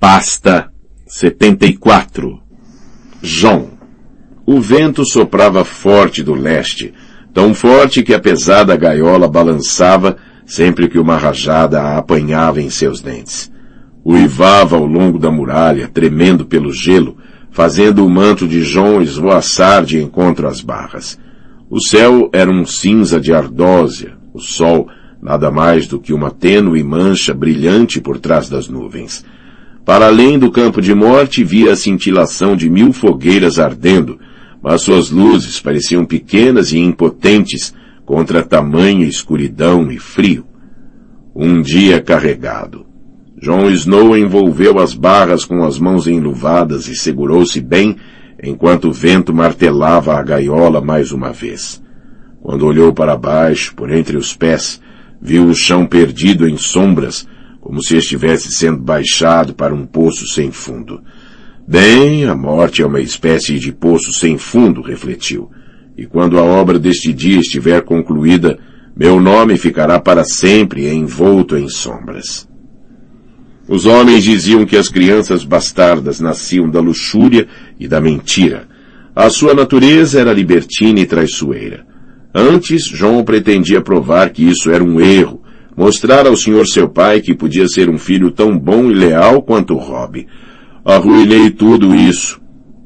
Pasta 74 João O vento soprava forte do leste, tão forte que a pesada gaiola balançava sempre que uma rajada a apanhava em seus dentes. Uivava ao longo da muralha, tremendo pelo gelo, fazendo o manto de João esvoaçar de encontro às barras. O céu era um cinza de ardósia, o sol nada mais do que uma tênue mancha brilhante por trás das nuvens. Para além do campo de morte via a cintilação de mil fogueiras ardendo, mas suas luzes pareciam pequenas e impotentes contra tamanha escuridão e frio. Um dia carregado. John Snow envolveu as barras com as mãos enluvadas e segurou-se bem enquanto o vento martelava a gaiola mais uma vez. Quando olhou para baixo, por entre os pés, viu o chão perdido em sombras como se estivesse sendo baixado para um poço sem fundo. Bem, a morte é uma espécie de poço sem fundo, refletiu. E quando a obra deste dia estiver concluída, meu nome ficará para sempre envolto em sombras. Os homens diziam que as crianças bastardas nasciam da luxúria e da mentira. A sua natureza era libertina e traiçoeira. Antes, João pretendia provar que isso era um erro, mostrar ao senhor seu pai que podia ser um filho tão bom e leal quanto Rob. Arruinei tudo isso.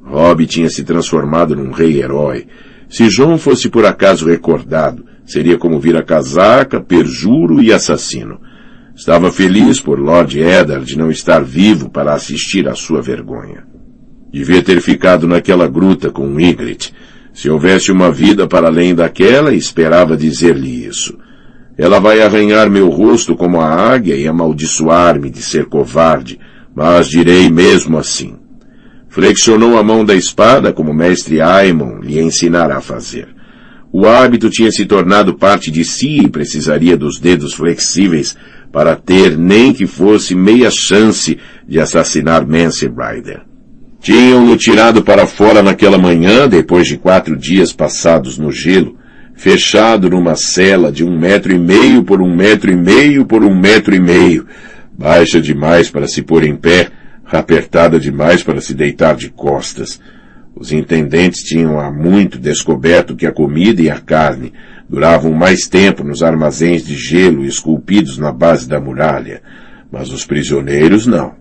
Rob tinha se transformado num rei herói. Se João fosse por acaso recordado, seria como vir a casaca, perjuro e assassino. Estava feliz por Lord Eddard não estar vivo para assistir à sua vergonha. Devia ter ficado naquela gruta com Ygritte. Se houvesse uma vida para além daquela, esperava dizer-lhe isso. Ela vai arranhar meu rosto como a águia e amaldiçoar-me de ser covarde, mas direi mesmo assim. Flexionou a mão da espada como mestre Aemon lhe ensinara a fazer. O hábito tinha se tornado parte de si e precisaria dos dedos flexíveis para ter nem que fosse meia chance de assassinar Mance Rider. Tinham-no tirado para fora naquela manhã, depois de quatro dias passados no gelo, fechado numa cela de um metro e meio por um metro e meio por um metro e meio, baixa demais para se pôr em pé, apertada demais para se deitar de costas. Os intendentes tinham há muito descoberto que a comida e a carne duravam mais tempo nos armazéns de gelo esculpidos na base da muralha, mas os prisioneiros não.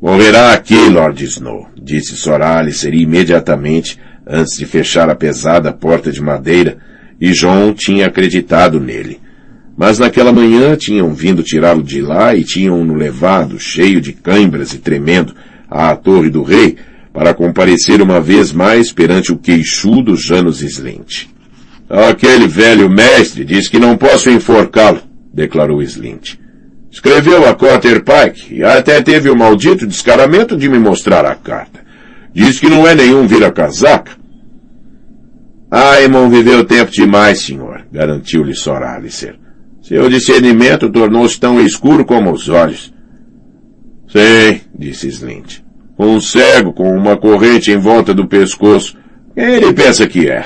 Morrerá aqui, Lord Snow, disse Sor Alicer imediatamente antes de fechar a pesada porta de madeira, e John tinha acreditado nele. Mas naquela manhã tinham vindo tirá-lo de lá e tinham-no levado, cheio de cãibras e tremendo, à torre do rei, para comparecer uma vez mais perante o queixudo Janus Slint. Aquele velho mestre diz que não posso enforcá-lo, declarou Slint. Escreveu a Cotter Pike e até teve o maldito descaramento de me mostrar a carta. Diz que não é nenhum vira-casaca. Aimon viveu tempo demais, senhor, garantiu-lhe Sor Alicer. Seu discernimento tornou-se tão escuro como os olhos. Sim, disse Slint. Um cego com uma corrente em volta do pescoço. Quem ele pensa que é?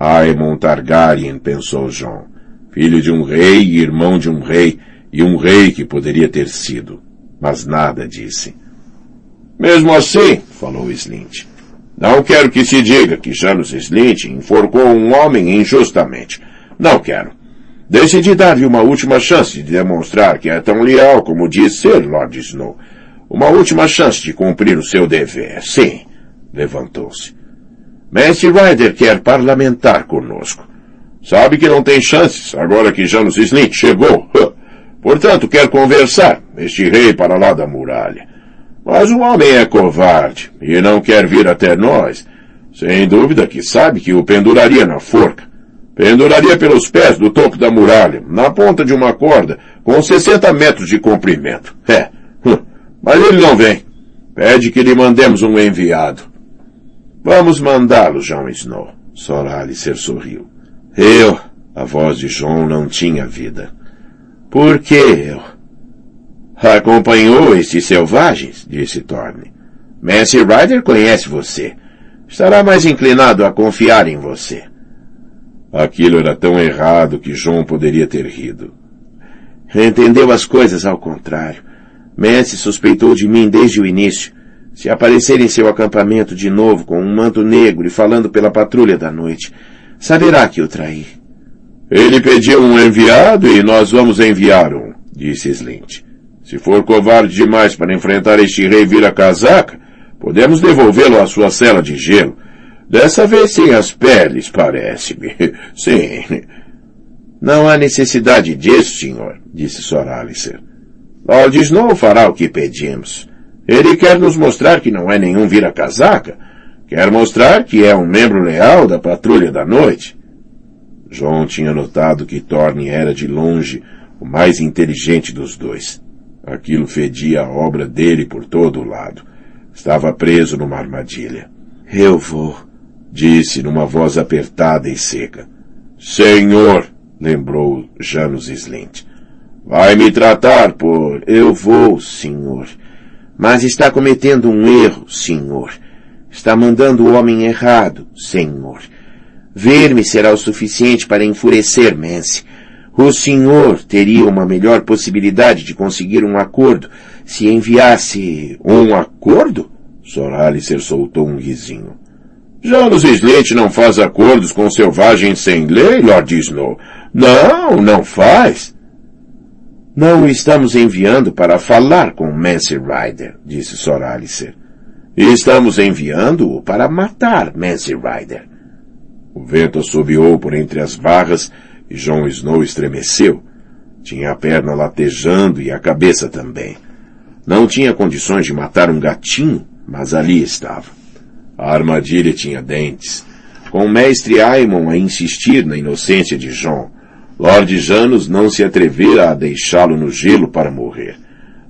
Aemon Targaryen, pensou John. Filho de um rei e irmão de um rei, e um rei que poderia ter sido. Mas nada disse. Mesmo assim, falou Slint, não quero que se diga que Janus Slint enforcou um homem injustamente. Não quero. Decidi dar-lhe uma última chance de demonstrar que é tão leal como diz ser Lord Snow. Uma última chance de cumprir o seu dever. Sim. Levantou-se. Mestre Ryder quer parlamentar conosco. Sabe que não tem chances agora que Janus Slint chegou. Portanto, quer conversar, este rei para lá da muralha. Mas o homem é covarde e não quer vir até nós. Sem dúvida que sabe que o penduraria na forca. Penduraria pelos pés do topo da muralha, na ponta de uma corda, com 60 metros de comprimento. É. Hum, mas ele não vem. Pede que lhe mandemos um enviado. Vamos mandá-lo, John Snow. Sor Alicer sorriu. Eu, a voz de John não tinha vida. Por que eu? Acompanhou estes selvagens, disse Thorne. Messi Ryder conhece você. Estará mais inclinado a confiar em você. Aquilo era tão errado que João poderia ter rido. Entendeu as coisas ao contrário. Messi suspeitou de mim desde o início. Se aparecer em seu acampamento de novo com um manto negro e falando pela patrulha da noite, saberá que o traí. Ele pediu um enviado e nós vamos enviar um, disse Slint. Se for covarde demais para enfrentar este rei vira-casaca, podemos devolvê-lo à sua cela de gelo. Dessa vez sem as peles, parece-me. Sim. Não há necessidade disso, senhor, disse Sor Alicer. Lord Snow fará o que pedimos. Ele quer nos mostrar que não é nenhum vira-casaca. Quer mostrar que é um membro leal da patrulha da noite. John tinha notado que Thorne era de longe o mais inteligente dos dois. Aquilo fedia a obra dele por todo o lado. Estava preso numa armadilha. Eu vou, disse numa voz apertada e seca. Senhor, lembrou Janus Slint. Vai me tratar por... Eu vou, senhor. Mas está cometendo um erro, senhor. Está mandando o homem errado, senhor. Ver-me será o suficiente para enfurecer Mance. O senhor teria uma melhor possibilidade de conseguir um acordo se enviasse... Um acordo? Sor Alicer soltou um risinho. Janus Slint não faz acordos com selvagens sem lei, Lord Snow. Não, não faz. Não o estamos enviando para falar com Mance Rider, disse Sor Alicer. Estamos enviando-o para matar Mance Rider. O vento assobiou por entre as barras e Jon Snow estremeceu. Tinha a perna latejando e a cabeça também. Não tinha condições de matar um gatinho, mas ali estava. A armadilha tinha dentes. Com o mestre Aemon a insistir na inocência de Jon, Lord Janus não se atrevera a deixá-lo no gelo para morrer.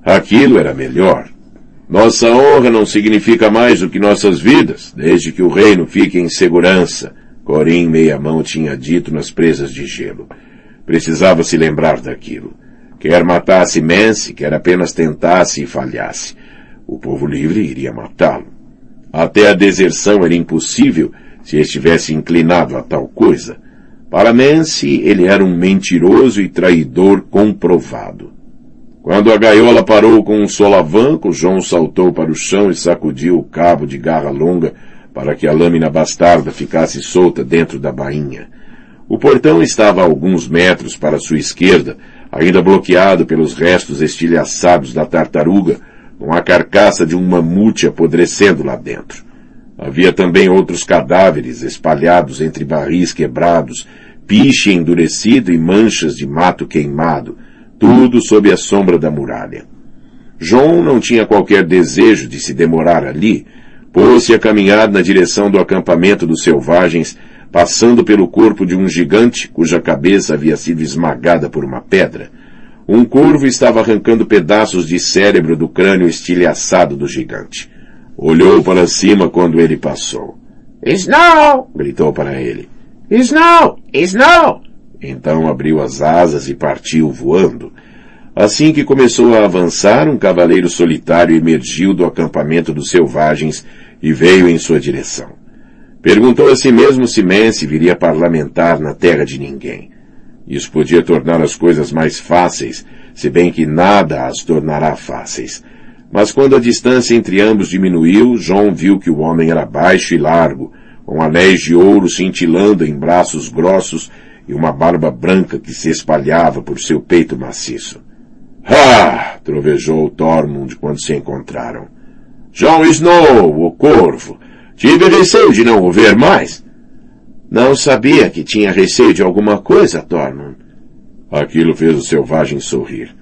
Aquilo era melhor. Nossa honra não significa mais do que nossas vidas, desde que o reino fique em segurança, Corim meia-mão tinha dito nas presas de gelo. Precisava se lembrar daquilo. Quer matasse Mance, quer apenas tentasse e falhasse. O povo livre iria matá-lo. Até a deserção era impossível se estivesse inclinado a tal coisa. Para Mance, ele era um mentiroso e traidor comprovado. Quando a gaiola parou com um solavanco, João saltou para o chão e sacudiu o cabo de garra longa para que a lâmina bastarda ficasse solta dentro da bainha. O portão estava a alguns metros para sua esquerda, ainda bloqueado pelos restos estilhaçados da tartaruga, com a carcaça de um mamute apodrecendo lá dentro. Havia também outros cadáveres espalhados entre barris quebrados, piche endurecido e manchas de mato queimado, tudo sob a sombra da muralha. João não tinha qualquer desejo de se demorar ali, Pôs-se a caminhar na direção do acampamento dos selvagens, passando pelo corpo de um gigante cuja cabeça havia sido esmagada por uma pedra. Um corvo estava arrancando pedaços de cérebro do crânio estilhaçado do gigante. Olhou para cima quando ele passou. Snow! gritou para ele. Snow! Snow! Então abriu as asas e partiu voando. Assim que começou a avançar, um cavaleiro solitário emergiu do acampamento dos selvagens e veio em sua direção. Perguntou a si mesmo se Mance viria parlamentar na terra de ninguém. Isso podia tornar as coisas mais fáceis, se bem que nada as tornará fáceis. Mas quando a distância entre ambos diminuiu, João viu que o homem era baixo e largo, com anéis de ouro cintilando em braços grossos e uma barba branca que se espalhava por seu peito maciço. Ah! trovejou Tormund quando se encontraram. Jon Snow, o corvo. Tive receio de não o ver mais. Não sabia que tinha receio de alguma coisa, Tormund. Aquilo fez o selvagem sorrir.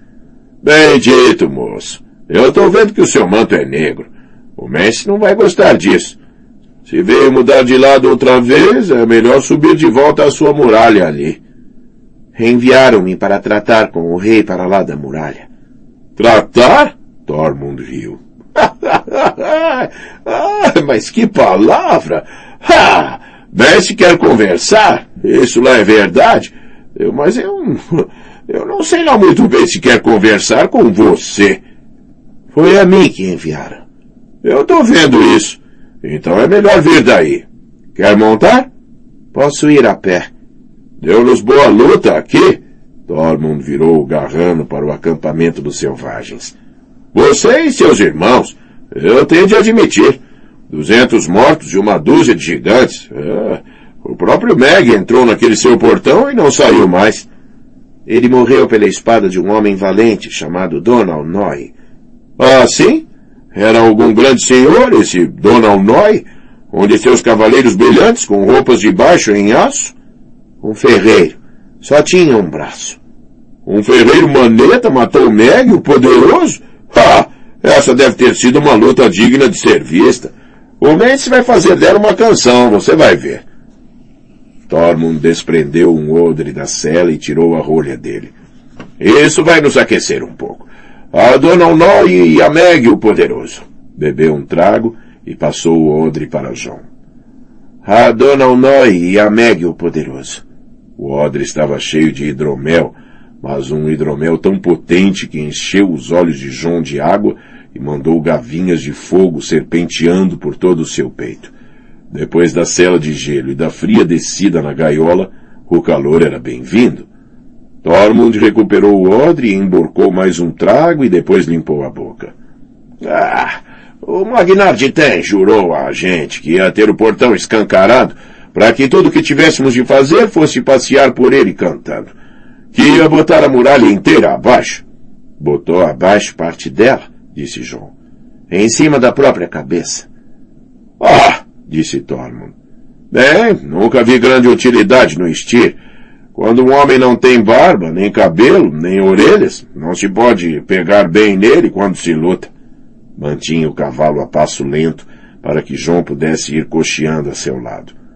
Bem dito, moço. Eu estou vendo que o seu manto é negro. O mestre não vai gostar disso. Se veio mudar de lado outra vez, é melhor subir de volta à sua muralha ali. Enviaram-me para tratar com o rei para lá da muralha. Tratar? Tormund riu. ah, mas que palavra! Ah, Bessie quer conversar? Isso lá é verdade? Eu, mas eu, eu não sei lá muito bem se quer conversar com você. Foi a mim que enviaram. Eu tô vendo isso. Então é melhor vir daí. Quer montar? Posso ir a pé. Deu-nos boa luta aqui. Tormund virou o garrano para o acampamento dos selvagens. Você e seus irmãos, eu tenho de admitir. Duzentos mortos e uma dúzia de gigantes. É, o próprio Meg entrou naquele seu portão e não saiu mais. Ele morreu pela espada de um homem valente chamado Donald Noy. Ah, sim? Era algum grande senhor, esse Donald Noy? Onde seus cavaleiros brilhantes com roupas de baixo em aço? Um ferreiro. Só tinha um braço. Um ferreiro maneta matou Meg, o poderoso? Ah, essa deve ter sido uma luta digna de ser vista. O Mendes vai fazer dela uma canção, você vai ver. Tormund desprendeu um odre da cela e tirou a rolha dele. Isso vai nos aquecer um pouco. A Dona Onói e a Meg, o poderoso. Bebeu um trago e passou o odre para João. A Dona Onói e a Meg, o poderoso. O odre estava cheio de hidromel, mas um hidromel tão potente que encheu os olhos de João de água e mandou gavinhas de fogo serpenteando por todo o seu peito. Depois da cela de gelo e da fria descida na gaiola, o calor era bem-vindo. Tormund recuperou o odre e emborcou mais um trago e depois limpou a boca. Ah, o Magnar de Ten jurou a gente que ia ter o portão escancarado para que tudo o que tivéssemos de fazer fosse passear por ele cantando. Que ia botar a muralha inteira abaixo. Botou abaixo parte dela, disse João. Em cima da própria cabeça. Ah! disse Tormund. Bem, nunca vi grande utilidade no estir. Quando um homem não tem barba, nem cabelo, nem orelhas, não se pode pegar bem nele quando se luta. Mantinha o cavalo a passo lento para que João pudesse ir cocheando a seu lado.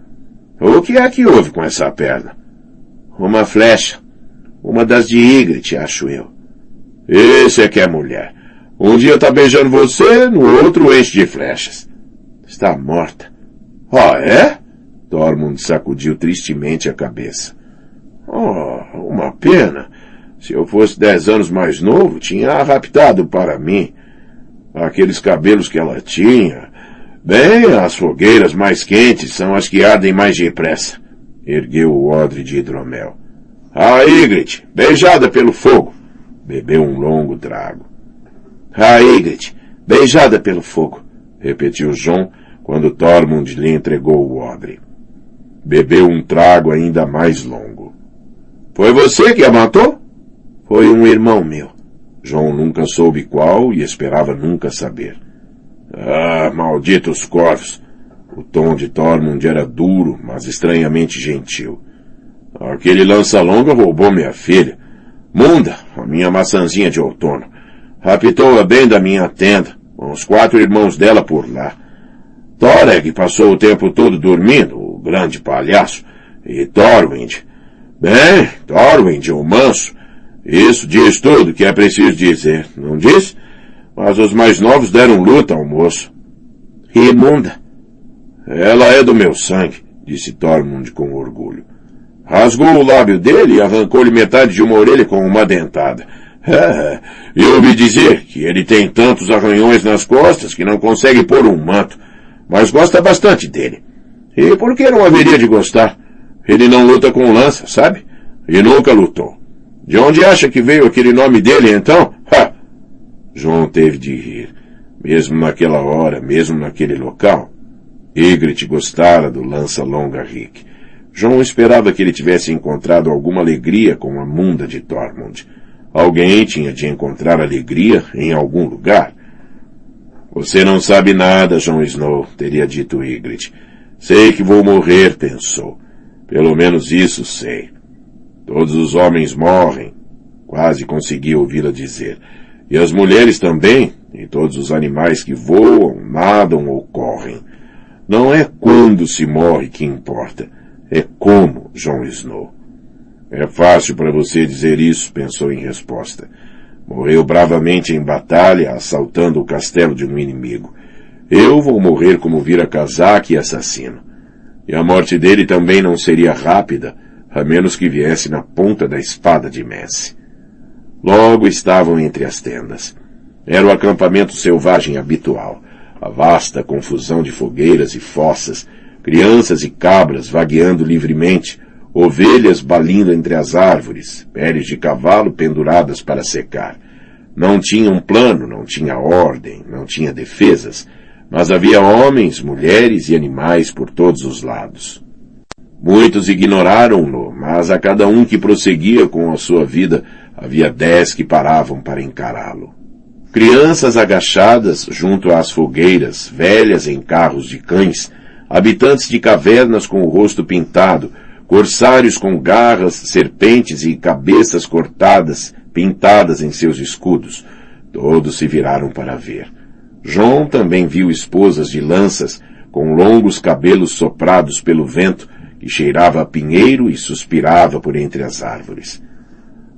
O que é que houve com essa perna? Uma flecha. Uma das de Ygritte, acho eu. Esse é que é mulher. Um dia tá beijando você, no outro enche de flechas. Está morta. Ah, é? Tormund sacudiu tristemente a cabeça. Oh, uma pena. Se eu fosse dez anos mais novo, tinha raptado para mim. Aqueles cabelos que ela tinha. Bem, as fogueiras mais quentes são as que ardem mais depressa. Ergueu o odre de hidromel. Ah, Ygritte, beijada pelo fogo. Bebeu um longo trago. Ah, Ygritte, beijada pelo fogo, repetiu João quando Tormund lhe entregou o odre. Bebeu um trago ainda mais longo. Foi você que a matou? Foi um irmão meu. João nunca soube qual e esperava nunca saber. Ah, malditos corvos! O tom de Tormund era duro, mas estranhamente gentil. Aquele lança-longa roubou minha filha. Munda, a minha maçãzinha de outono. Raptou-a bem da minha tenda, com os quatro irmãos dela por lá. Thoreg passou o tempo todo dormindo, o grande palhaço, e Thorwind. Bem, Thorwind, o manso. Isso diz tudo que é preciso dizer, não diz? Mas os mais novos deram luta ao moço. Imunda. Ela é do meu sangue, disse Thormund com orgulho. Rasgou o lábio dele e arrancou-lhe metade de uma orelha com uma dentada. É, e ouvi dizer que ele tem tantos arranhões nas costas que não consegue pôr um manto, mas gosta bastante dele. E por que não haveria de gostar? Ele não luta com lança, sabe? E nunca lutou. De onde acha que veio aquele nome dele, então? Ha! João teve de rir. Mesmo naquela hora, mesmo naquele local. Ygritte gostara do lança-longa Rick. João esperava que ele tivesse encontrado alguma alegria com a munda de Tormund. Alguém tinha de encontrar alegria em algum lugar. Você não sabe nada, Jon Snow, teria dito Ygritte. Sei que vou morrer, pensou. Pelo menos isso sei. Todos os homens morrem. Quase consegui ouvi-la dizer. E as mulheres também, e todos os animais que voam, nadam ou correm. Não é quando se morre que importa, é como, Jon Snow. É fácil para você dizer isso, pensou em resposta. Morreu bravamente em batalha, assaltando o castelo de um inimigo. Eu vou morrer como vira-casaca e assassino. E a morte dele também não seria rápida, a menos que viesse na ponta da espada de Messi. Logo estavam entre as tendas. Era o acampamento selvagem habitual, a vasta confusão de fogueiras e fossas, crianças e cabras vagueando livremente, ovelhas balindo entre as árvores, peles de cavalo penduradas para secar. Não tinha um plano, não tinha ordem, não tinha defesas, mas havia homens, mulheres e animais por todos os lados. Muitos ignoraram-no, mas a cada um que prosseguia com a sua vida, havia dez que paravam para encará-lo. Crianças agachadas junto às fogueiras, velhas em carros de cães, habitantes de cavernas com o rosto pintado, corsários com garras, serpentes e cabeças cortadas, pintadas em seus escudos. Todos se viraram para ver. João também viu esposas de lanças, com longos cabelos soprados pelo vento, que cheirava a pinheiro e suspirava por entre as árvores.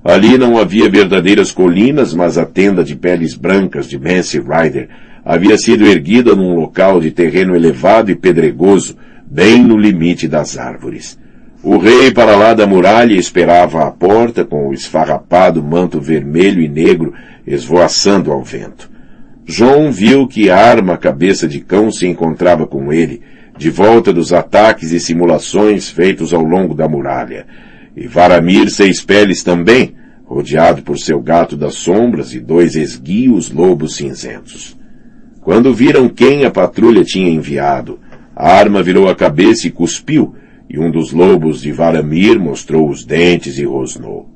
Ali não havia verdadeiras colinas, mas a tenda de peles brancas de Mance Rider havia sido erguida num local de terreno elevado e pedregoso, bem no limite das árvores. O rei para lá da muralha esperava à porta com o esfarrapado manto vermelho e negro esvoaçando ao vento. João viu que a arma cabeça de cão se encontrava com ele, de volta dos ataques e simulações feitos ao longo da muralha. E Varamir seis peles também, rodeado por seu gato das sombras e dois esguios lobos cinzentos. Quando viram quem a patrulha tinha enviado, a arma virou a cabeça e cuspiu, e um dos lobos de Varamir mostrou os dentes e rosnou.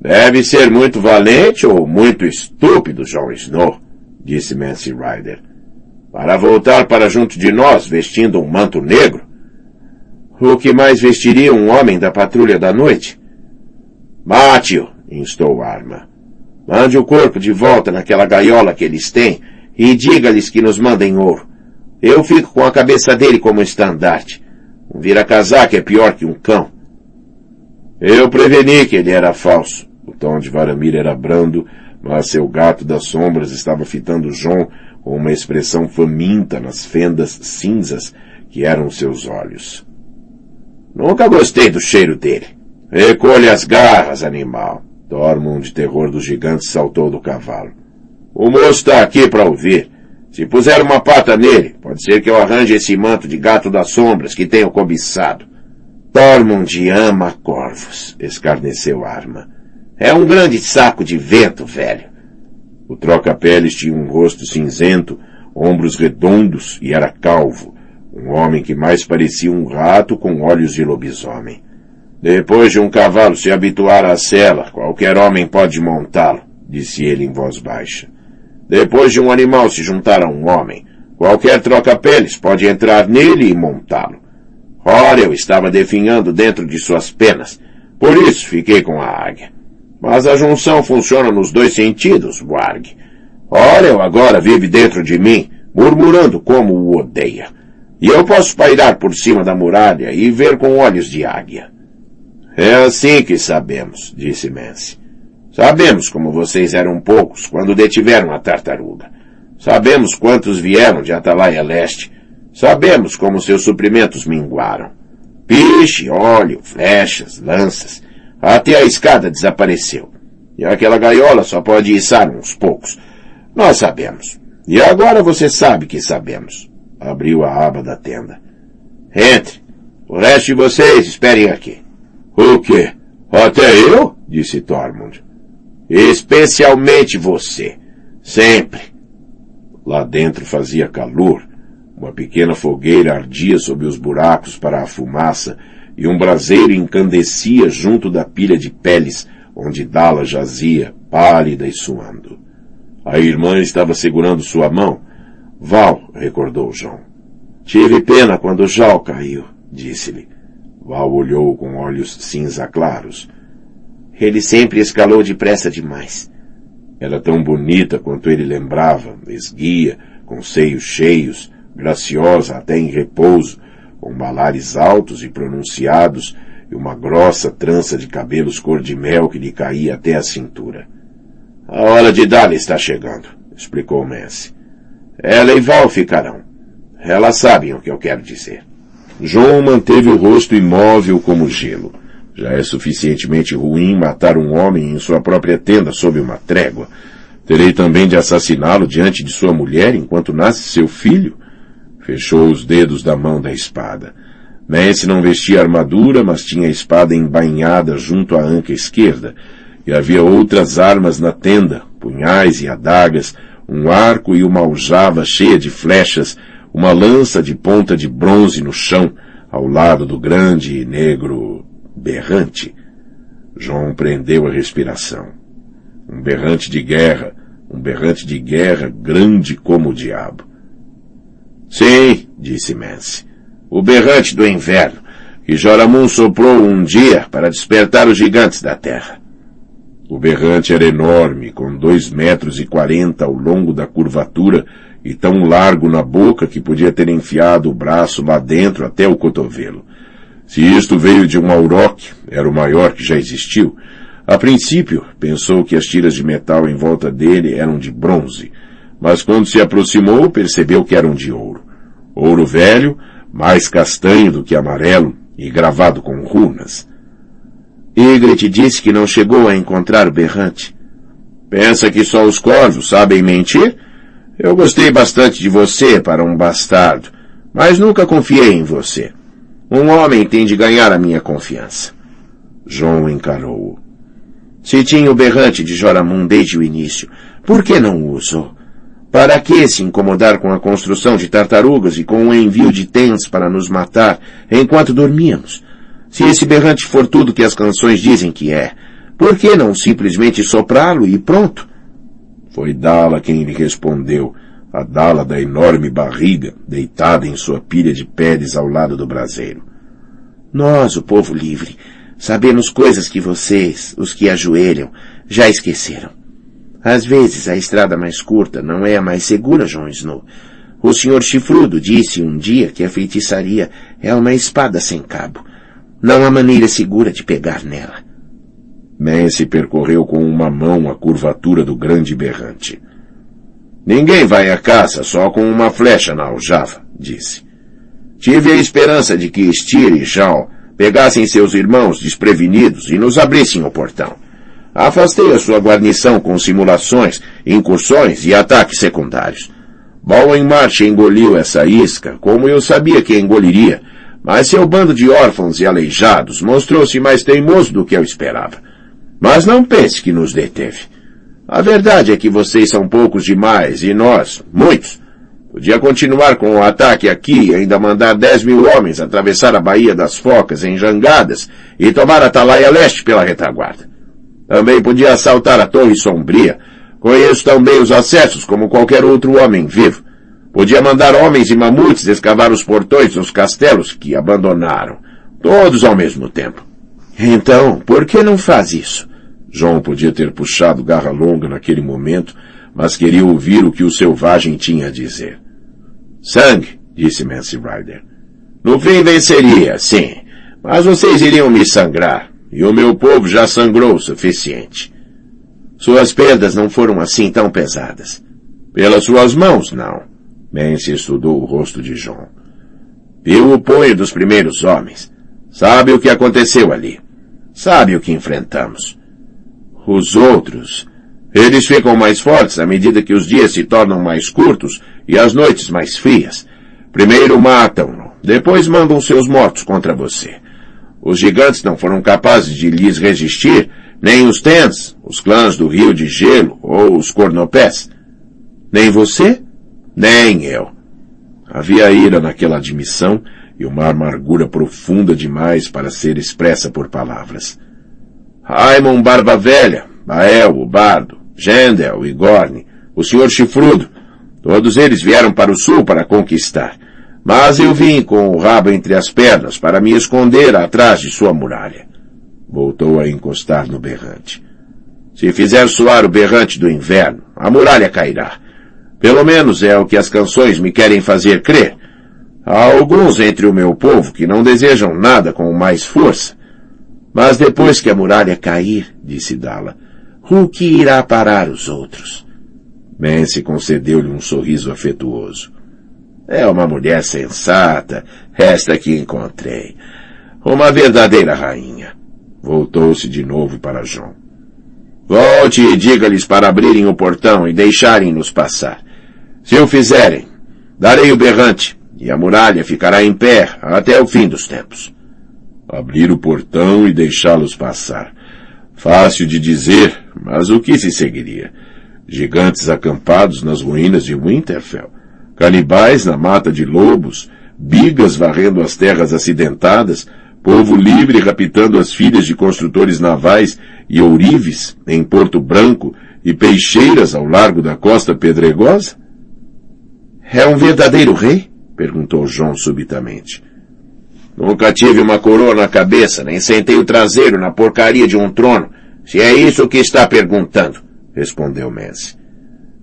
Deve ser muito valente ou muito estúpido, Jon Snow, disse Mance Rider. Para voltar para junto de nós vestindo um manto negro? O que mais vestiria um homem da patrulha da noite? Mate-o, instou Arma. Mande o corpo de volta naquela gaiola que eles têm e diga-lhes que nos mandem ouro. Eu fico com a cabeça dele como estandarte. Um vira-casaca é pior que um cão. Eu preveni que ele era falso. O tom de Varamir era brando, mas seu gato das sombras estava fitando João com uma expressão faminta nas fendas cinzas que eram seus olhos. Nunca gostei do cheiro dele. Recolha as garras, animal. Tormund, de terror dos gigantes, saltou do cavalo. O moço está aqui para ouvir. Se puser uma pata nele, pode ser que eu arranje esse manto de gato das sombras que tenho cobiçado. Tormund ama corvos, escarneceu Arma. É um grande saco de vento, velho. O troca-peles tinha um rosto cinzento, ombros redondos e era calvo. Um homem que mais parecia um rato com olhos de lobisomem. Depois de um cavalo se habituar à sela, qualquer homem pode montá-lo, disse ele em voz baixa. Depois de um animal se juntar a um homem, qualquer troca-peles pode entrar nele e montá-lo. Ora, eu estava definhando dentro de suas penas, por isso fiquei com a águia. Mas a junção funciona nos dois sentidos, Warg. Ora, eu agora vive dentro de mim, murmurando como o odeia. E eu posso pairar por cima da muralha e ver com olhos de águia. É assim que sabemos, disse Mance. Sabemos como vocês eram poucos quando detiveram a tartaruga. Sabemos quantos vieram de Atalaia Leste. Sabemos como seus suprimentos minguaram. Piche, óleo, flechas, lanças. Até a escada desapareceu. E aquela gaiola só pode içar uns poucos. Nós sabemos. E agora você sabe que sabemos. Abriu a aba da tenda. Entre. O resto de vocês esperem aqui. O quê? Até eu? Disse Tormund. Especialmente você. Sempre. Lá dentro fazia calor. Uma pequena fogueira ardia sob os buracos para a fumaça e um braseiro encandecia junto da pilha de peles onde Dala jazia, pálida e suando. A irmã estava segurando sua mão. Val, recordou João. Tive pena quando Jal caiu, disse-lhe. Val olhou com olhos cinza claros. Ele sempre escalou depressa demais. Era tão bonita quanto ele lembrava, esguia, com seios cheios, graciosa até em repouso, com malares altos e pronunciados e uma grossa trança de cabelos cor de mel que lhe caía até a cintura. A hora de Dali está chegando, explicou Messi. Ela e Val ficarão. Elas sabem o que eu quero dizer. João manteve o rosto imóvel como gelo. Já é suficientemente ruim matar um homem em sua própria tenda sob uma trégua. Terei também de assassiná-lo diante de sua mulher enquanto nasce seu filho? Fechou os dedos da mão da espada. Messi não vestia armadura, mas tinha a espada embainhada junto à anca esquerda, e havia outras armas na tenda, punhais e adagas, um arco e uma aljava cheia de flechas, uma lança de ponta de bronze no chão, ao lado do grande e negro berrante. João prendeu a respiração. Um berrante de guerra, um berrante de guerra grande como o diabo. Sim, disse Mance. O berrante do inverno, que Joramun soprou um dia para despertar os gigantes da terra. O berrante era enorme, com dois metros e quarenta ao longo da curvatura e tão largo na boca que podia ter enfiado o braço lá dentro até o cotovelo. Se isto veio de um auroque, era o maior que já existiu. A princípio, pensou que as tiras de metal em volta dele eram de bronze, mas quando se aproximou, percebeu que eram de ouro. Ouro velho, mais castanho do que amarelo e gravado com runas. Ygritte disse que não chegou a encontrar o berrante. Pensa que só os corvos sabem mentir? Eu gostei bastante de você para um bastardo, mas nunca confiei em você. Um homem tem de ganhar a minha confiança. João encarou-o. Se tinha o berrante de Joramun desde o início, por que não o usou? Para que se incomodar com a construção de tartarugas e com o envio de tens para nos matar enquanto dormíamos? Se esse berrante for tudo que as canções dizem que é, por que não simplesmente soprá-lo e pronto? Foi Dala quem lhe respondeu, a Dala da enorme barriga, deitada em sua pilha de peles ao lado do braseiro. Nós, o povo livre, sabemos coisas que vocês, os que ajoelham, já esqueceram. Às vezes a estrada mais curta não é a mais segura, Jon Snow. O senhor chifrudo disse um dia que a feitiçaria é uma espada sem cabo. Não há maneira segura de pegar nela. Mance percorreu com uma mão a curvatura do grande berrante. Ninguém vai à caça só com uma flecha na aljava, disse. Tive a esperança de que Styr e Jal pegassem seus irmãos desprevenidos e nos abrissem o portão. Afastei a sua guarnição com simulações, incursões e ataques secundários. Bowen March engoliu essa isca, como eu sabia que engoliria, mas seu bando de órfãos e aleijados mostrou-se mais teimoso do que eu esperava. Mas não pense que nos deteve. A verdade é que vocês são poucos demais e nós, muitos. Podia continuar com o ataque aqui e ainda mandar dez mil homens atravessar a Baía das Focas em jangadas e tomar Atalaia Leste pela retaguarda. Também podia assaltar a Torre Sombria. Conheço também os acessos como qualquer outro homem vivo. Podia mandar homens e mamutes escavar os portões dos castelos que abandonaram. Todos ao mesmo tempo. Então, por que não faz isso? João podia ter puxado garra longa naquele momento, mas queria ouvir o que o selvagem tinha a dizer. Sangue, disse Mance Ryder. No fim venceria, sim, mas vocês iriam me sangrar, e o meu povo já sangrou o suficiente. Suas perdas não foram assim tão pesadas. Pelas suas mãos, não. Mance estudou o rosto de João. Viu o punho dos primeiros homens. Sabe o que aconteceu ali. Sabe o que enfrentamos. Os outros, eles ficam mais fortes à medida que os dias se tornam mais curtos e as noites mais frias. Primeiro matam-no, depois mandam seus mortos contra você. Os gigantes não foram capazes de lhes resistir, nem os Tens, os clãs do Rio de Gelo ou os Cornopés. Nem você, nem eu. Havia ira naquela admissão e uma amargura profunda demais para ser expressa por palavras. Raimon Barba Velha, Bael, o Bardo, Gendel, Igorne, o Senhor Chifrudo, todos eles vieram para o sul para conquistar. Mas eu vim com o rabo entre as pernas para me esconder atrás de sua muralha. Voltou a encostar no berrante. Se fizer soar o berrante do inverno, a muralha cairá. Pelo menos é o que as canções me querem fazer crer. Há alguns entre o meu povo que não desejam nada com mais força, mas depois que a muralha cair, disse Dala, Hulk irá parar os outros. Mance concedeu-lhe um sorriso afetuoso. É uma mulher sensata, esta que encontrei. Uma verdadeira rainha. Voltou-se de novo para João. Volte e diga-lhes para abrirem o portão e deixarem-nos passar. Se o fizerem, darei o berrante, e a muralha ficará em pé até o fim dos tempos abrir o portão e deixá-los passar. Fácil de dizer, mas o que se seguiria? gigantes acampados nas ruínas de Winterfell, canibais na mata de lobos, bigas varrendo as terras acidentadas, povo livre raptando as filhas de construtores navais e ourives em Porto Branco e peixeiras ao largo da costa pedregosa? É um verdadeiro rei? perguntou João subitamente. Nunca tive uma coroa na cabeça, nem sentei o traseiro na porcaria de um trono, se é isso que está perguntando, respondeu Messi.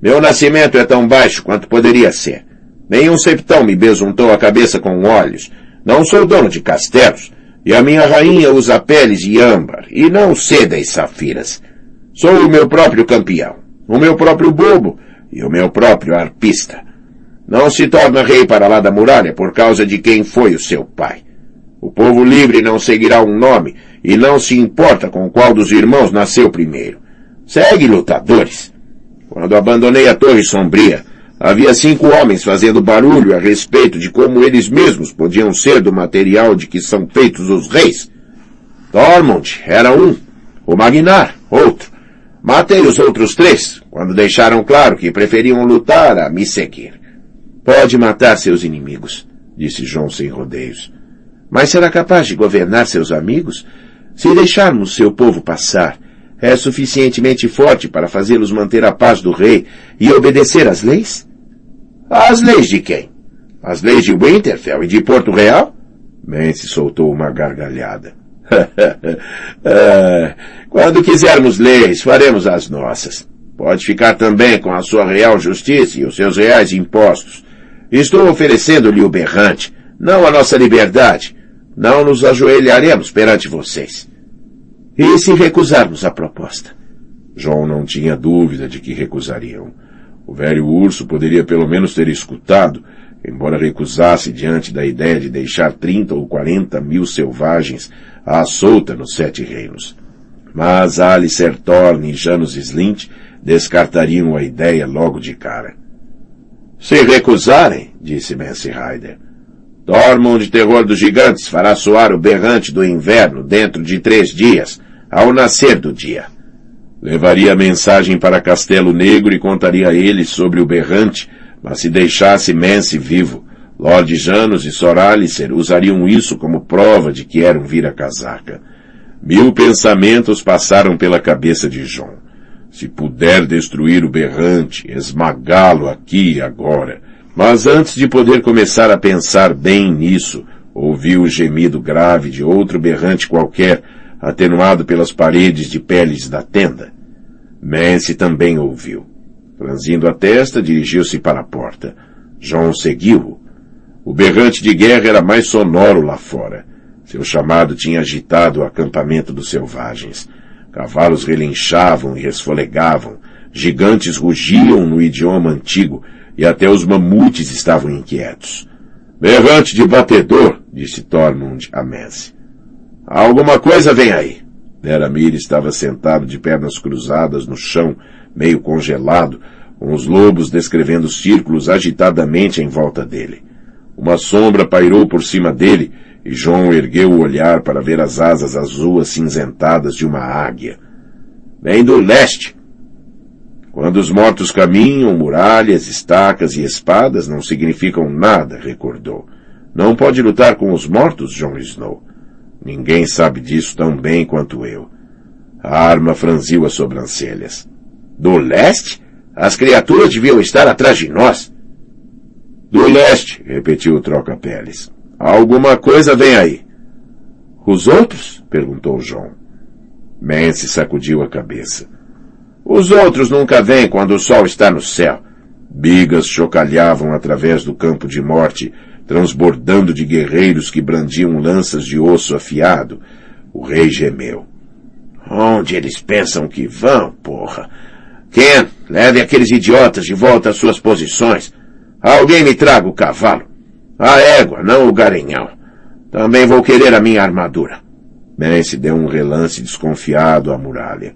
Meu nascimento é tão baixo quanto poderia ser. Nenhum septão me besuntou a cabeça com olhos. Não sou dono de castelos, e a minha rainha usa peles de âmbar, e não seda e safiras. Sou o meu próprio campeão, o meu próprio bobo e o meu próprio arpista. Não se torna rei para lá da muralha por causa de quem foi o seu pai. O povo livre não seguirá um nome e não se importa com qual dos irmãos nasceu primeiro. Segue lutadores. Quando abandonei a Torre Sombria, havia cinco homens fazendo barulho a respeito de como eles mesmos podiam ser do material de que são feitos os reis. Tormund era um, o Magnar, outro. Matei os outros três, quando deixaram claro que preferiam lutar a me seguir. Pode matar seus inimigos, disse João sem rodeios. Mas será capaz de governar seus amigos? Se deixarmos seu povo passar, é suficientemente forte para fazê-los manter a paz do rei e obedecer às leis? As leis de quem? As leis de Winterfell e de Porto Real? Mance soltou uma gargalhada. Ah, quando quisermos leis, faremos as nossas. Pode ficar também com a sua real justiça e os seus reais impostos. Estou oferecendo-lhe o berrante, não a nossa liberdade. Não nos ajoelharemos perante vocês. E se recusarmos a proposta? João não tinha dúvida de que recusariam. O velho urso poderia pelo menos ter escutado, embora recusasse diante da ideia de deixar trinta ou quarenta mil selvagens à solta nos Sete Reinos. Mas Alicer Thorne e Janus Slint descartariam a ideia logo de cara. Se recusarem, disse Mance Ryder, Tormund, terror dos gigantes, fará soar o berrante do inverno dentro de três dias, ao nascer do dia. Levaria a mensagem para Castelo Negro e contaria a eles sobre o berrante, mas se deixasse Mance vivo, Lord Janos e Sor Alicer usariam isso como prova de que eram vira-casaca. Mil pensamentos passaram pela cabeça de John. Se puder destruir o berrante, esmagá-lo aqui e agora. Mas antes de poder começar a pensar bem nisso, ouviu o gemido grave de outro berrante qualquer, atenuado pelas paredes de peles da tenda. Mance também ouviu. Franzindo a testa, dirigiu-se para a porta. John seguiu-o. O berrante de guerra era mais sonoro lá fora. Seu chamado tinha agitado o acampamento dos selvagens. Cavalos relinchavam e resfolegavam. Gigantes rugiam no idioma antigo e até os mamutes estavam inquietos. Berrante de batedor, disse Tormund a Messi. Alguma coisa vem aí. Deramir estava sentado de pernas cruzadas no chão, meio congelado, com os lobos descrevendo círculos agitadamente em volta dele. Uma sombra pairou por cima dele e João ergueu o olhar para ver as asas azuis cinzentadas de uma águia. Vem do leste. Quando os mortos caminham, muralhas, estacas e espadas não significam nada, recordou. Não pode lutar com os mortos, Jon Snow. Ninguém sabe disso tão bem quanto eu. A arma franziu as sobrancelhas. Do leste? As criaturas deviam estar atrás de nós. Do leste, repetiu o troca-peles. Alguma coisa vem aí. Os outros? perguntou João. Mance sacudiu a cabeça. Os outros nunca vêm quando o sol está no céu. Bigas chocalhavam através do campo de morte transbordando de guerreiros que brandiam lanças de osso afiado, o rei gemeu. Onde eles pensam que vão, porra? Ken, leve aqueles idiotas de volta às suas posições. Alguém me traga o cavalo. A égua, não o garanhão. Também vou querer a minha armadura. Mance deu um relance desconfiado à muralha.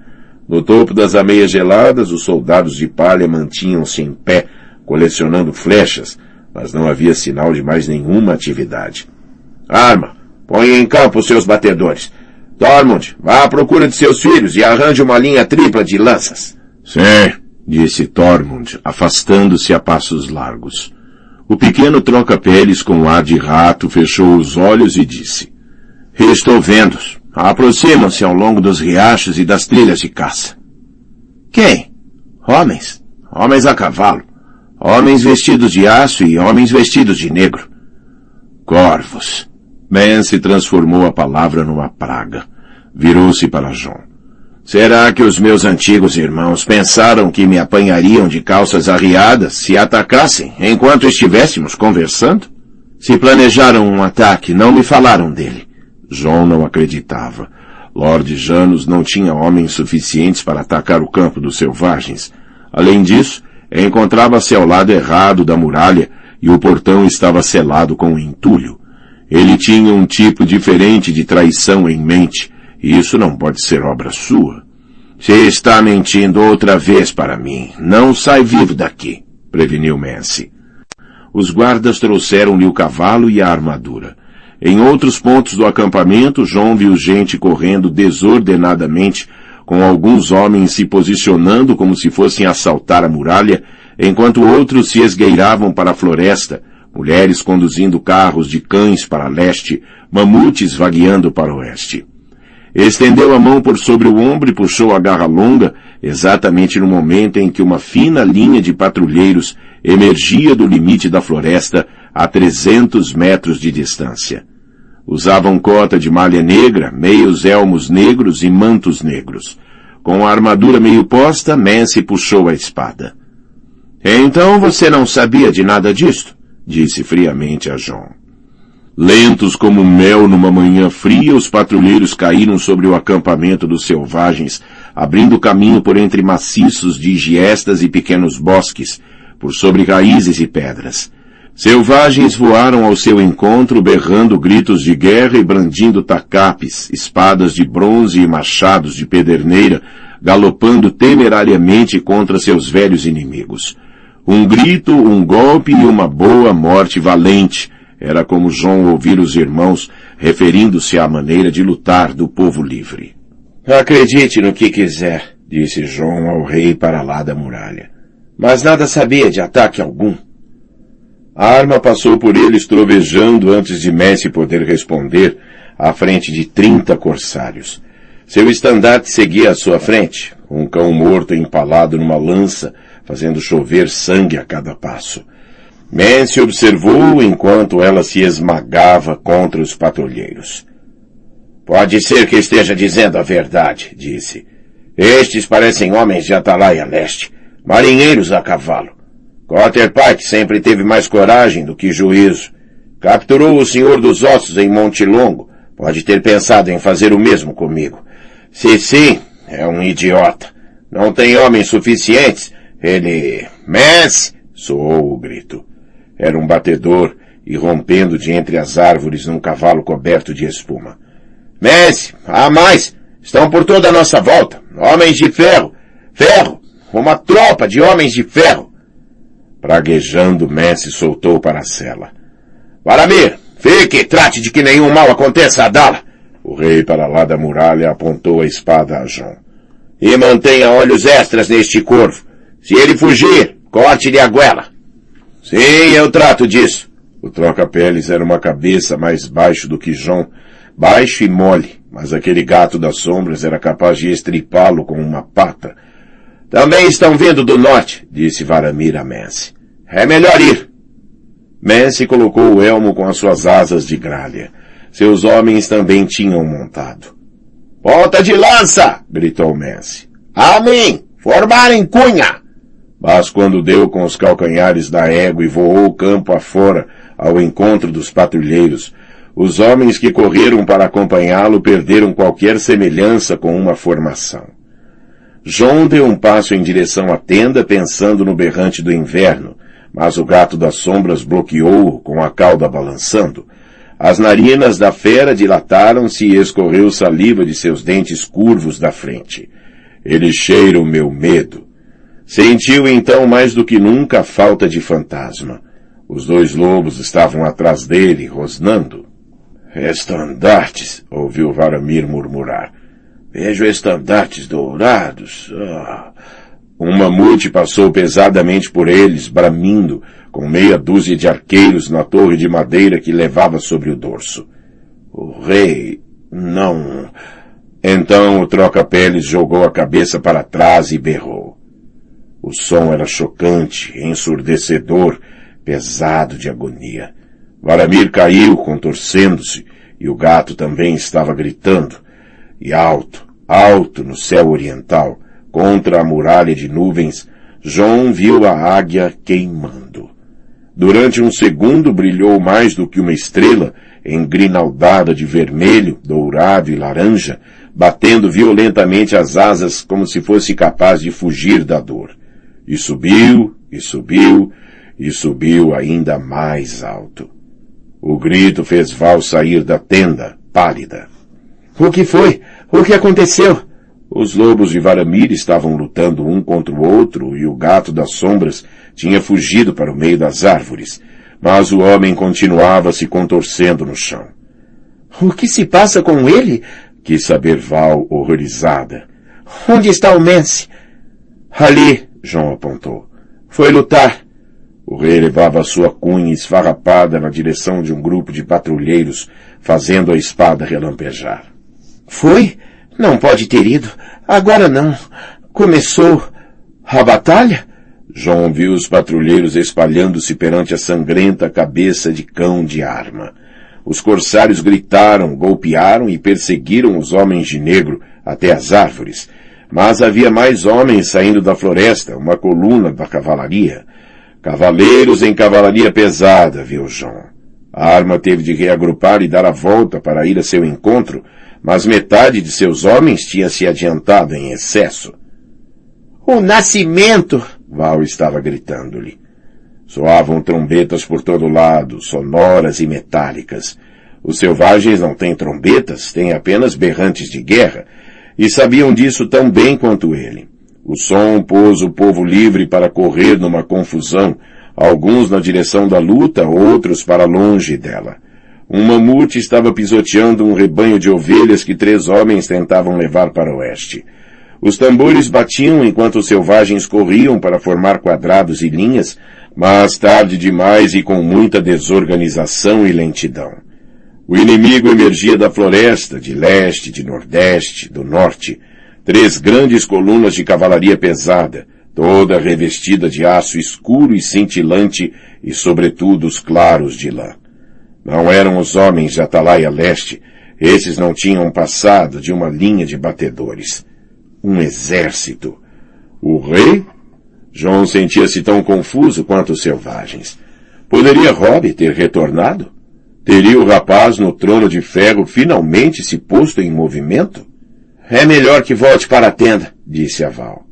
No topo das ameias geladas, os soldados de palha mantinham-se em pé, colecionando flechas, mas não havia sinal de mais nenhuma atividade. Arma! Ponha em campo os seus batedores. Dormund, vá à procura de seus filhos e arranje uma linha tripla de lanças. Sim, disse Tormund, afastando-se a passos largos. O pequeno troca-peles com ar de rato fechou os olhos e disse, Estou vendo. Aproximam-se ao longo dos riachos e das trilhas de caça. Quem? Homens. Homens a cavalo. Homens vestidos de aço e homens vestidos de negro. Corvos. Ben se transformou a palavra numa praga. Virou-se para John. Será que os meus antigos irmãos pensaram que me apanhariam de calças arriadas se atacassem enquanto estivéssemos conversando? Se planejaram um ataque, não me falaram dele. João não acreditava. Lord Janus não tinha homens suficientes para atacar o campo dos selvagens. Além disso, encontrava-se ao lado errado da muralha e o portão estava selado com entulho. Ele tinha um tipo diferente de traição em mente, isso não pode ser obra sua. Se está mentindo outra vez para mim, não sai vivo daqui, preveniu Mance. Os guardas trouxeram-lhe o cavalo e a armadura. Em outros pontos do acampamento, João viu gente correndo desordenadamente, com alguns homens se posicionando como se fossem assaltar a muralha, enquanto outros se esgueiravam para a floresta, mulheres conduzindo carros de cães para leste, mamutes vagueando para oeste. Estendeu a mão por sobre o ombro e puxou a garra longa, exatamente no momento em que uma fina linha de patrulheiros emergia do limite da floresta a trezentos metros de distância. Usavam cota de malha negra, meios elmos negros e mantos negros. Com a armadura meio posta, Mance puxou a espada. Então você não sabia de nada disto? disse friamente a John. Lentos como mel numa manhã fria, os patrulheiros caíram sobre o acampamento dos selvagens, abrindo caminho por entre maciços de giestas e pequenos bosques, por sobre raízes e pedras. Selvagens voaram ao seu encontro berrando gritos de guerra e brandindo tacapes, espadas de bronze e machados de pederneira, galopando temerariamente contra seus velhos inimigos. Um grito, um golpe e uma boa morte valente, era como João ouvir os irmãos referindo-se à maneira de lutar do povo livre. Acredite no que quiser, disse João ao rei para lá da muralha. Mas nada sabia de ataque algum. A arma passou por eles trovejando antes de Messi poder responder, à frente de trinta corsários. Seu estandarte seguia à sua frente, um cão morto empalado numa lança, fazendo chover sangue a cada passo. Mance observou enquanto ela se esmagava contra os patrulheiros. Pode ser que esteja dizendo a verdade, disse. Estes parecem homens de Atalaia Leste, marinheiros a cavalo. Cotter Pike sempre teve mais coragem do que juízo. Capturou o Senhor dos Ossos em Monte Longo. Pode ter pensado em fazer o mesmo comigo. Se sim, é um idiota. Não tem homens suficientes. Ele... Mance! soou o grito. Era um batedor, irrompendo de entre as árvores num cavalo coberto de espuma. Messi, há mais! Estão por toda a nossa volta! Homens de ferro! Ferro! Uma tropa de homens de ferro! Praguejando, Messi soltou para a cela. Varamir, fique e trate de que nenhum mal aconteça a Dala! O rei para lá da muralha apontou a espada a João. E mantenha olhos extras neste corvo. Se ele fugir, corte-lhe a goela. Sim, eu trato disso. O troca-peles era uma cabeça mais baixo do que João, baixo e mole, mas aquele gato das sombras era capaz de estripá-lo com uma pata. Também estão vindo do norte, disse Varamir a Mance. É melhor ir. Mance colocou o elmo com as suas asas de gralha. Seus homens também tinham montado. Ponta de lança! gritou Mance. A mim! Formar em cunha! Mas quando deu com os calcanhares da égua e voou o campo afora ao encontro dos patrulheiros, os homens que correram para acompanhá-lo perderam qualquer semelhança com uma formação. João deu um passo em direção à tenda pensando no berrante do inverno, mas o gato das sombras bloqueou-o com a cauda balançando. As narinas da fera dilataram-se e escorreu saliva de seus dentes curvos da frente. Ele cheira o meu medo. Sentiu então mais do que nunca a falta de fantasma. Os dois lobos estavam atrás dele, rosnando. Estandartes, ouviu Varamir murmurar. Vejo estandartes dourados. Ah. um mamute passou pesadamente por eles, bramindo, com meia dúzia de arqueiros na torre de madeira que levava sobre o dorso. O rei, não. Então o troca-peles jogou a cabeça para trás e berrou. O som era chocante, ensurdecedor, pesado de agonia. Varamir caiu, contorcendo-se, e o gato também estava gritando. E alto, alto no céu oriental, contra a muralha de nuvens, João viu a águia queimando. Durante um segundo brilhou mais do que uma estrela, engrinaldada de vermelho, dourado e laranja, batendo violentamente as asas como se fosse capaz de fugir da dor. E subiu, e subiu, e subiu ainda mais alto. O grito fez Val sair da tenda, pálida. O que foi? O que aconteceu? Os lobos de Varamir estavam lutando um contra o outro e o gato das sombras tinha fugido para o meio das árvores, mas o homem continuava se contorcendo no chão. O que se passa com ele? Quis saber Val, horrorizada. Onde está o Mance? Ali, João apontou. Foi lutar. O rei levava sua cunha esfarrapada na direção de um grupo de patrulheiros, fazendo a espada relampejar. Foi? Não pode ter ido. Agora não. Começou a batalha? João viu os patrulheiros espalhando-se perante a sangrenta cabeça de cão de arma. Os corsários gritaram, golpearam e perseguiram os homens de negro até as árvores. Mas havia mais homens saindo da floresta, uma coluna da cavalaria. Cavaleiros em cavalaria pesada, viu João. A arma teve de reagrupar e dar a volta para ir a seu encontro, mas metade de seus homens tinha se adiantado em excesso. O nascimento! Val estava gritando-lhe. Soavam trombetas por todo lado, sonoras e metálicas. Os selvagens não têm trombetas, têm apenas berrantes de guerra, e sabiam disso tão bem quanto ele. O som pôs o povo livre para correr numa confusão, alguns na direção da luta, outros para longe dela. Um mamute estava pisoteando um rebanho de ovelhas que três homens tentavam levar para o oeste. Os tambores batiam enquanto os selvagens corriam para formar quadrados e linhas, mas tarde demais e com muita desorganização e lentidão. O inimigo emergia da floresta, de leste, de nordeste, do norte, três grandes colunas de cavalaria pesada, toda revestida de aço escuro e cintilante e sobretudo os claros de lã. Não eram os homens de Atalaia Leste, esses não tinham passado de uma linha de batedores. Um exército. O rei? João sentia-se tão confuso quanto os selvagens. Poderia Rob ter retornado? Teria o rapaz no trono de ferro finalmente se posto em movimento? É melhor que volte para a tenda, disse a Val.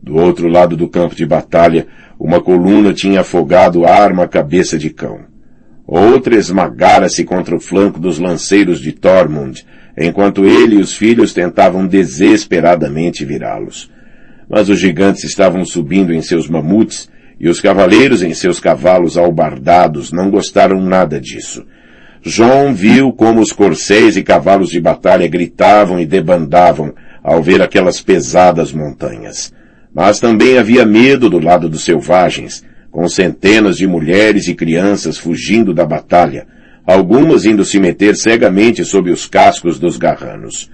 Do outro lado do campo de batalha, uma coluna tinha afogado a arma cabeça de cão. Outra esmagara-se contra o flanco dos lanceiros de Tormund, enquanto ele e os filhos tentavam desesperadamente virá-los. Mas os gigantes estavam subindo em seus mamutes, e os cavaleiros em seus cavalos albardados não gostaram nada disso. João viu como os corcéis e cavalos de batalha gritavam e debandavam ao ver aquelas pesadas montanhas. Mas também havia medo do lado dos selvagens, com centenas de mulheres e crianças fugindo da batalha, algumas indo se meter cegamente sob os cascos dos garranos.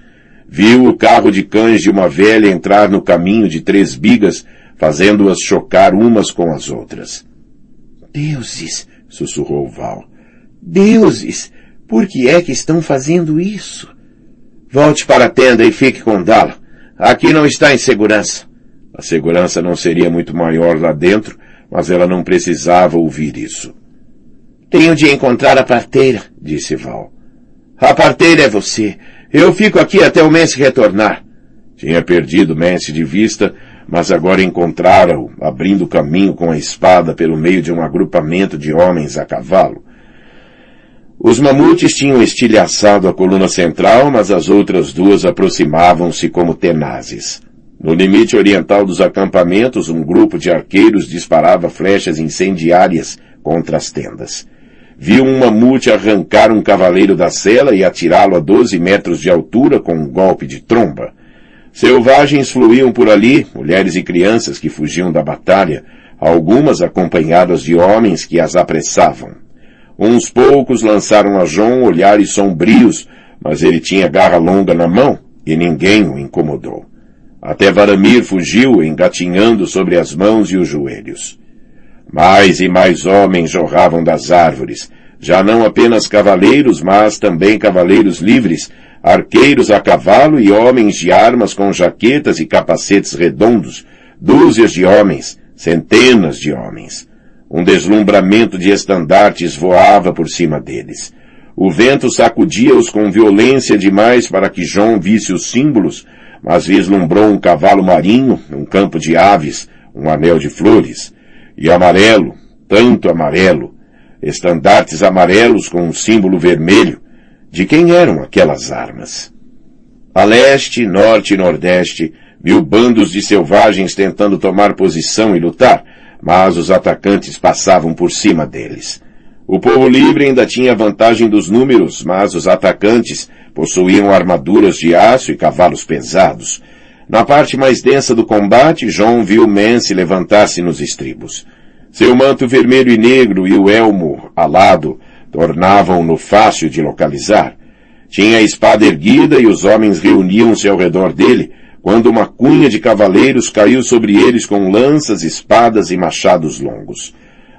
Viu o carro de cães de uma velha entrar no caminho de três bigas, fazendo-as chocar umas com as outras. Deuses! sussurrou Val. Deuses! Por que é que estão fazendo isso? Volte para a tenda e fique com Dala. Aqui não está em segurança. A segurança não seria muito maior lá dentro, mas ela não precisava ouvir isso. Tenho de encontrar a parteira, disse Val. A parteira é você. Eu fico aqui até o Messi retornar. Tinha perdido Messi de vista, mas agora encontrara-o, abrindo caminho com a espada pelo meio de um agrupamento de homens a cavalo. Os mamutes tinham estilhaçado a coluna central, mas as outras duas aproximavam-se como tenazes. No limite oriental dos acampamentos, um grupo de arqueiros disparava flechas incendiárias contra as tendas. Viu um mamute arrancar um cavaleiro da cela e atirá-lo a 12 metros de altura com um golpe de tromba. Selvagens fluíam por ali, mulheres e crianças que fugiam da batalha, algumas acompanhadas de homens que as apressavam. Uns poucos lançaram a João olhares sombrios, mas ele tinha garra longa na mão e ninguém o incomodou. Até Varamir fugiu, engatinhando sobre as mãos e os joelhos. Mais e mais homens jorravam das árvores, já não apenas cavaleiros, mas também cavaleiros livres, arqueiros a cavalo e homens de armas com jaquetas e capacetes redondos, dúzias de homens, centenas de homens. Um deslumbramento de estandartes voava por cima deles. O vento sacudia-os com violência demais para que João visse os símbolos, mas vislumbrou um cavalo marinho, um campo de aves, um anel de flores. E amarelo, tanto amarelo, estandartes amarelos com um símbolo vermelho. De quem eram aquelas armas? A leste, norte e nordeste, viu bandos de selvagens tentando tomar posição e lutar, mas os atacantes passavam por cima deles. O povo livre ainda tinha vantagem dos números, mas os atacantes possuíam armaduras de aço e cavalos pesados. Na parte mais densa do combate, João viu Mance levantar-se nos estribos. Seu manto vermelho e negro e o elmo alado tornavam-no fácil de localizar. Tinha a espada erguida e os homens reuniam-se ao redor dele, quando uma cunha de cavaleiros caiu sobre eles com lanças, espadas e machados longos.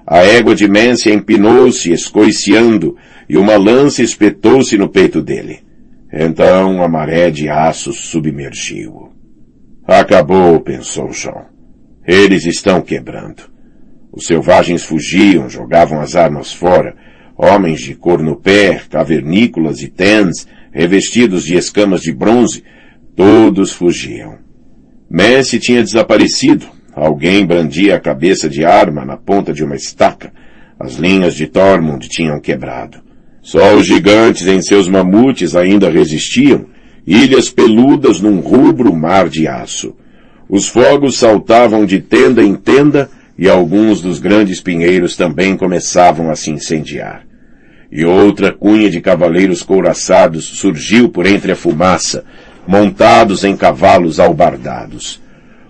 A égua de Mência empinou-se, escoiciando, e uma lança espetou-se no peito dele. Então a maré de aços submergiu. Acabou, pensou João. Eles estão quebrando. Os selvagens fugiam, jogavam as armas fora. Homens de cor no pé, cavernícolas e tens, revestidos de escamas de bronze, todos fugiam. Messi tinha desaparecido. Alguém brandia a cabeça de arma na ponta de uma estaca. As linhas de Tormund tinham quebrado. Só os gigantes em seus mamutes ainda resistiam, ilhas peludas num rubro mar de aço. Os fogos saltavam de tenda em tenda e alguns dos grandes pinheiros também começavam a se incendiar. E outra cunha de cavaleiros couraçados surgiu por entre a fumaça, montados em cavalos albardados.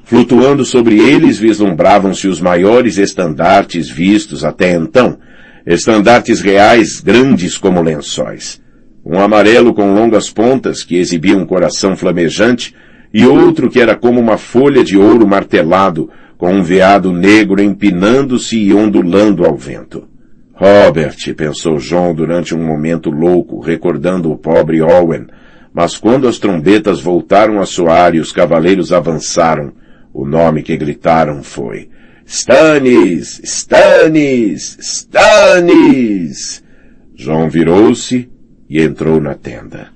Flutuando sobre eles vislumbravam-se os maiores estandartes vistos até então, estandartes reais grandes como lençóis. Um amarelo com longas pontas que exibia um coração flamejante e outro que era como uma folha de ouro martelado com um veado negro empinando-se e ondulando ao vento. Robert, pensou John durante um momento louco, recordando o pobre Owen, mas quando as trombetas voltaram a soar e os cavaleiros avançaram, o nome que gritaram foi Stannis! Stannis! Stannis! João virou-se e entrou na tenda.